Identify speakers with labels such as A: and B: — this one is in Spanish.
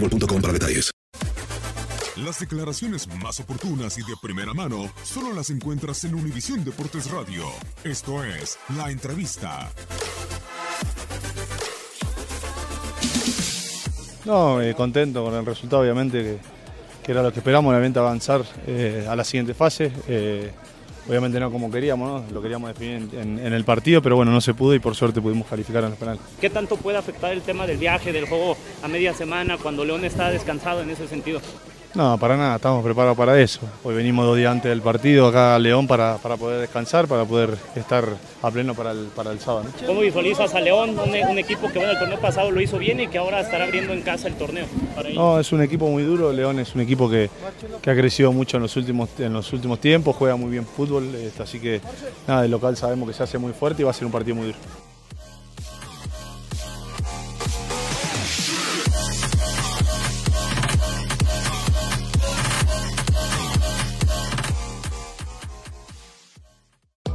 A: boostmobile.com para detalles.
B: Las declaraciones más oportunas y de primera mano solo las encuentras en Univisión Deportes Radio. Esto es La Entrevista.
C: No, eh, contento con el resultado, obviamente, que, que era lo que esperamos, obviamente avanzar eh, a la siguiente fase. Eh, obviamente no como queríamos, ¿no? lo queríamos definir en, en el partido, pero bueno, no se pudo y por suerte pudimos calificar en los penales.
D: ¿Qué tanto puede afectar el tema del viaje, del juego a media semana, cuando León está descansado en ese sentido?
C: No, para nada, estamos preparados para eso. Hoy venimos dos días antes del partido acá a León para, para poder descansar, para poder estar a pleno para el, para el sábado. ¿no?
D: ¿Cómo visualizas a León, un, un equipo que bueno, el torneo pasado lo hizo bien y que ahora estará abriendo en casa el torneo? Para?
C: No, es un equipo muy duro, León es un equipo que, que ha crecido mucho en los últimos, en los últimos tiempos, juega muy bien fútbol, este, así que nada, el local sabemos que se hace muy fuerte y va a ser un partido muy duro.